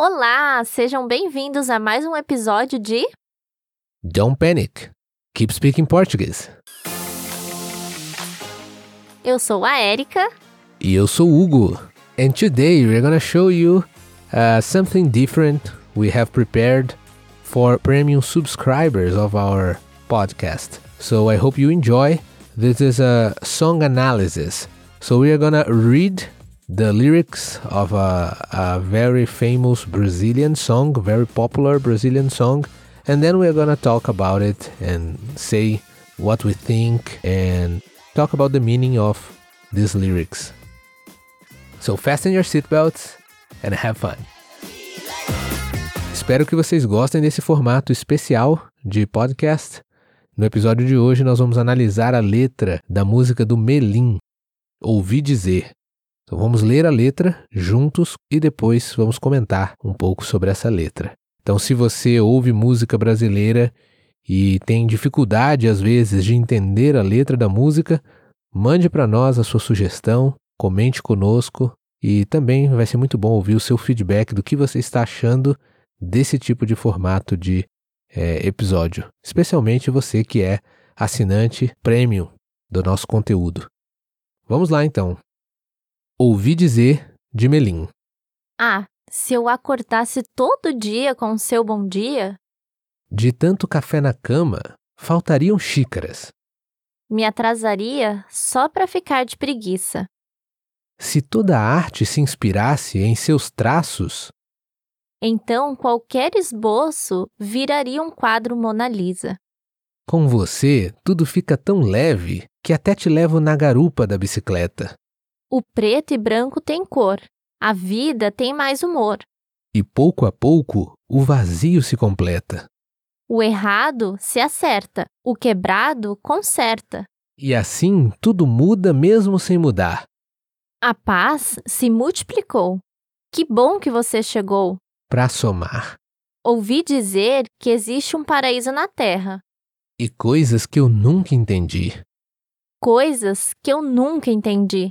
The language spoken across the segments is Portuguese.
Olá, sejam bem-vindos a mais um episódio de Don't panic. Keep speaking Portuguese. Eu sou a Érica. E eu sou Hugo. And today we're gonna show you uh, something different we have prepared for premium subscribers of our podcast. So I hope you enjoy. This is a song analysis. So we are gonna read the lyrics of a, a very famous Brazilian song, very popular Brazilian song, and then we're gonna talk about it and say what we think and talk about the meaning of these lyrics. So fasten your seatbelts and have fun. Espero que vocês gostem desse formato especial de podcast. No episódio de hoje nós vamos analisar a letra da música do Melim, Ouvi Dizer. Então vamos ler a letra juntos e depois vamos comentar um pouco sobre essa letra. Então, se você ouve música brasileira e tem dificuldade às vezes de entender a letra da música, mande para nós a sua sugestão, comente conosco e também vai ser muito bom ouvir o seu feedback do que você está achando desse tipo de formato de é, episódio, especialmente você que é assinante premium do nosso conteúdo. Vamos lá então. Ouvi dizer de Melim. Ah, se eu acordasse todo dia com o seu bom dia, De tanto café na cama, faltariam xícaras. me atrasaria só para ficar de preguiça. Se toda a arte se inspirasse em seus traços, Então qualquer esboço viraria um quadro Mona Lisa. com você tudo fica tão leve que até te levo na garupa da bicicleta. O preto e branco tem cor, a vida tem mais humor. E pouco a pouco o vazio se completa. O errado se acerta, o quebrado conserta. E assim tudo muda mesmo sem mudar. A paz se multiplicou. Que bom que você chegou. Pra somar. Ouvi dizer que existe um paraíso na Terra. E coisas que eu nunca entendi. Coisas que eu nunca entendi.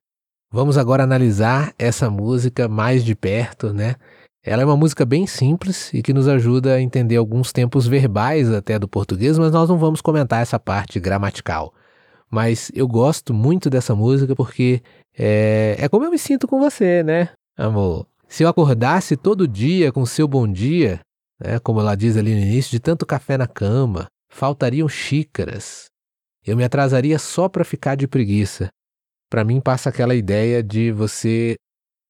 vamos agora analisar essa música mais de perto, né? Ela é uma música bem simples e que nos ajuda a entender alguns tempos verbais até do português, mas nós não vamos comentar essa parte gramatical. Mas eu gosto muito dessa música porque é, é como eu me sinto com você, né, amor? Se eu acordasse todo dia com seu bom dia, né, como ela diz ali no início, de tanto café na cama, faltariam xícaras. Eu me atrasaria só para ficar de preguiça. Para mim passa aquela ideia de você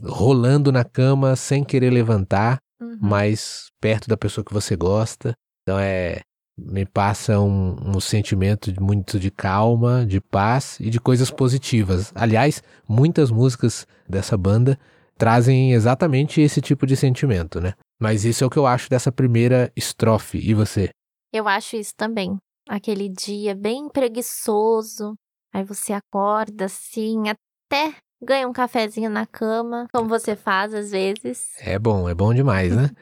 rolando na cama sem querer levantar, mas perto da pessoa que você gosta. Então é me passa um, um sentimento de- muito de calma, de paz e de coisas positivas. Aliás, muitas músicas dessa banda trazem exatamente esse tipo de sentimento, né? Mas isso é o que eu acho dessa primeira estrofe. E você? Eu acho isso também. Aquele dia bem preguiçoso. Aí você acorda assim, até ganha um cafezinho na cama, como você faz às vezes. É bom, é bom demais, né?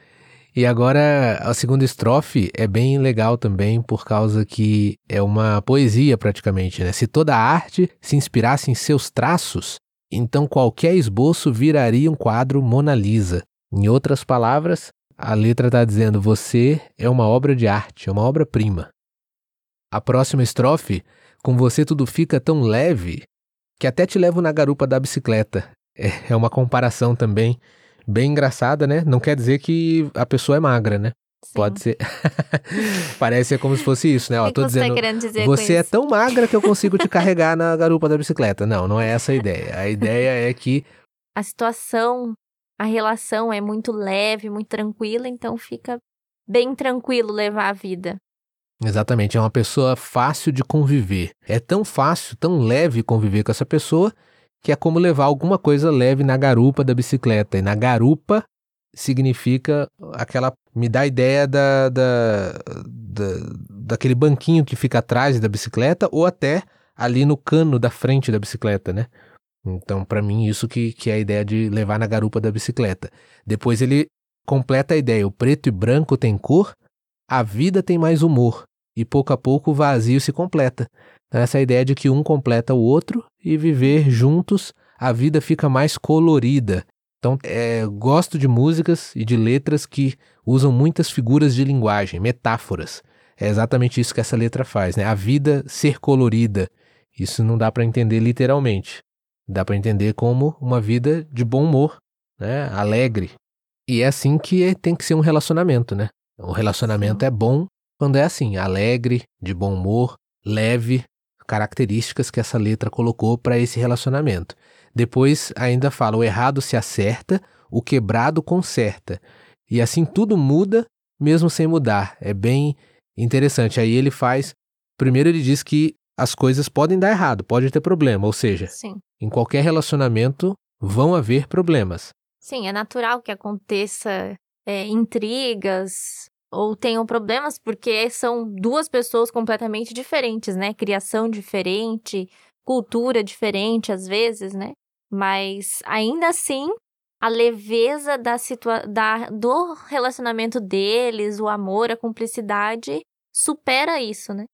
E agora a segunda estrofe é bem legal também por causa que é uma poesia praticamente, né? Se toda a arte se inspirasse em seus traços, então qualquer esboço viraria um quadro Mona Lisa. Em outras palavras, a letra está dizendo você é uma obra de arte, é uma obra-prima. A próxima estrofe, com você tudo fica tão leve que até te levo na garupa da bicicleta. É é uma comparação também bem engraçada, né? Não quer dizer que a pessoa é magra, né? Sim. Pode ser. Parece como se fosse isso, né? Ó, tô dizendo. tá querendo dizer Você é isso? tão magra que eu consigo te carregar na garupa da bicicleta. Não, não é essa a ideia. A ideia é que A situação, a relação é muito leve, muito tranquila, então fica bem tranquilo levar a vida. Exatamente, é uma pessoa fácil de conviver. É tão fácil, tão leve conviver com essa pessoa que é como levar alguma coisa leve na garupa da bicicleta. E na garupa significa aquela. me dá a ideia da, da, da, daquele banquinho que fica atrás da bicicleta ou até ali no cano da frente da bicicleta, né? Então, para mim, isso que, que é a ideia de levar na garupa da bicicleta. Depois ele completa a ideia: o preto e branco tem cor, a vida tem mais humor, e pouco a pouco o vazio se completa. Então, essa é ideia de que um completa o outro e viver juntos, a vida fica mais colorida. Então, é, gosto de músicas e de letras que usam muitas figuras de linguagem, metáforas. É exatamente isso que essa letra faz, né? A vida ser colorida. Isso não dá para entender literalmente. Dá para entender como uma vida de bom humor, né? Alegre. E é assim que tem que ser um relacionamento, né? O relacionamento é bom quando é assim, alegre, de bom humor, leve, características que essa letra colocou para esse relacionamento. Depois ainda fala: o errado se acerta, o quebrado conserta. E assim tudo muda, mesmo sem mudar. É bem interessante. Aí ele faz. Primeiro, ele diz que as coisas podem dar errado, pode ter problema. Ou seja, Sim. em qualquer relacionamento vão haver problemas. Sim, é natural que aconteça é, intrigas ou tenham problemas, porque são duas pessoas completamente diferentes, né? Criação diferente, cultura diferente às vezes, né? Mas ainda assim, a leveza da situa da, do relacionamento deles, o amor, a cumplicidade, supera isso, né?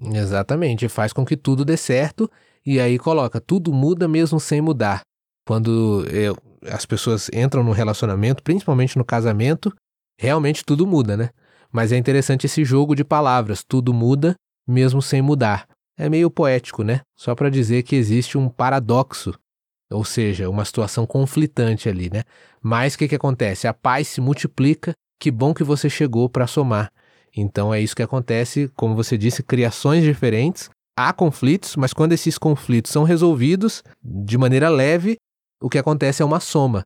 Exatamente, faz com que tudo dê certo e aí coloca tudo muda mesmo sem mudar. Quando eu, as pessoas entram no relacionamento, principalmente no casamento, realmente tudo muda, né? Mas é interessante esse jogo de palavras, tudo muda mesmo sem mudar. É meio poético, né? Só para dizer que existe um paradoxo ou seja, uma situação conflitante ali, né? Mas o que, que acontece? A paz se multiplica, que bom que você chegou para somar. Então é isso que acontece, como você disse, criações diferentes, há conflitos, mas quando esses conflitos são resolvidos de maneira leve, o que acontece é uma soma.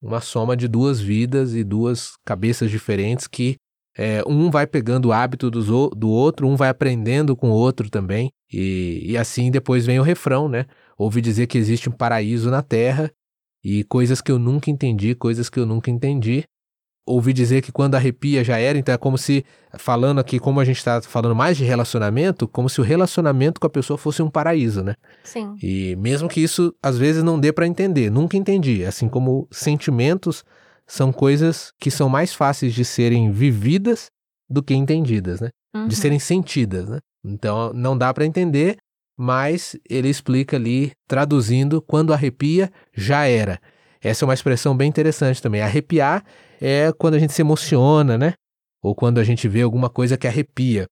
Uma soma de duas vidas e duas cabeças diferentes que é, um vai pegando o hábito do, do outro, um vai aprendendo com o outro também. E, e assim depois vem o refrão, né? Ouvi dizer que existe um paraíso na Terra e coisas que eu nunca entendi, coisas que eu nunca entendi. Ouvi dizer que quando arrepia já era, então é como se, falando aqui, como a gente está falando mais de relacionamento, como se o relacionamento com a pessoa fosse um paraíso, né? Sim. E mesmo que isso às vezes não dê para entender, nunca entendi. Assim como sentimentos são coisas que são mais fáceis de serem vividas do que entendidas, né? Uhum. De serem sentidas, né? Então não dá para entender, mas ele explica ali, traduzindo, quando arrepia, já era. Essa é uma expressão bem interessante também. Arrepiar é quando a gente se emociona, né? Ou quando a gente vê alguma coisa que arrepia.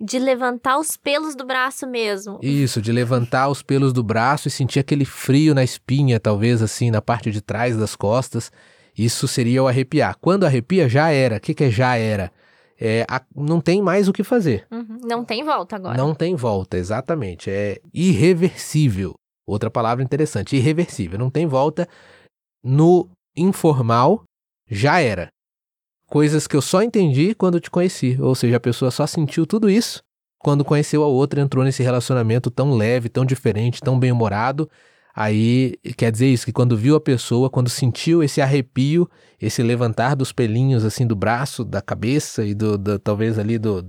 De levantar os pelos do braço mesmo. Isso, de levantar os pelos do braço e sentir aquele frio na espinha, talvez assim, na parte de trás das costas. Isso seria o arrepiar. Quando arrepia, já era. O que, que é já era? é, a, não tem mais o que fazer. Uhum. Não tem volta agora. Não tem volta, exatamente. É irreversível. Outra palavra interessante, irreversível. Não tem volta. No informal, já era. Coisas que eu só entendi quando te conheci. Ou seja, a pessoa só sentiu tudo isso quando conheceu a outra, entrou nesse relacionamento tão leve, tão diferente, tão bem-humorado Aí quer dizer isso, que quando viu a pessoa, quando sentiu esse arrepio, esse levantar dos pelinhos assim do braço, da cabeça e do, do talvez ali do,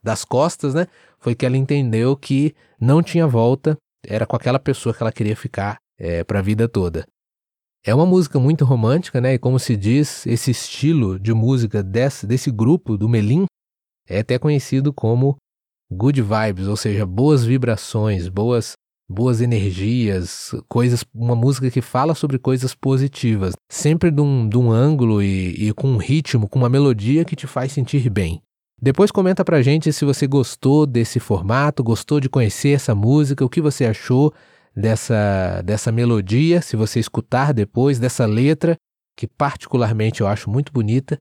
das costas, né? Foi que ela entendeu que não tinha volta, era com aquela pessoa que ela queria ficar é, para a vida toda. É uma música muito romântica, né? E como se diz, esse estilo de música desse, desse grupo, do Melim, é até conhecido como good vibes, ou seja, boas vibrações, boas boas energias, coisas, uma música que fala sobre coisas positivas, sempre de um, de um ângulo e, e com um ritmo, com uma melodia que te faz sentir bem. Depois comenta pra gente se você gostou desse formato, gostou de conhecer essa música, o que você achou dessa, dessa melodia, se você escutar depois dessa letra, que particularmente eu acho muito bonita.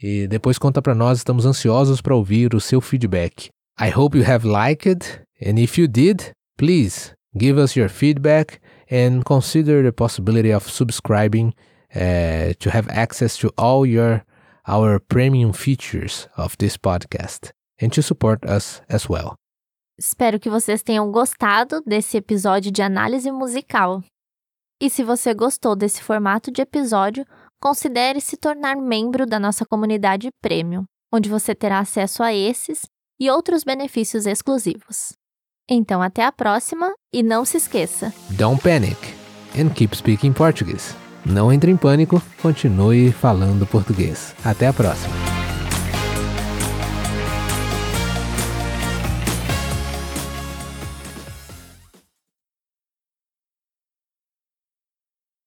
E depois conta pra nós, estamos ansiosos para ouvir o seu feedback. I hope you have liked, and if you did, please give us your feedback and consider the possibility of subscribing uh, to have access to all your our premium features of this podcast and to support us as well. Espero que vocês tenham gostado desse episódio de análise musical. E se você gostou desse formato de episódio, considere se tornar membro da nossa comunidade Premium, onde você terá acesso a esses e outros benefícios exclusivos. Então, até a próxima e não se esqueça: Don't panic and keep speaking Portuguese. Não entre em pânico, continue falando português. Até a próxima.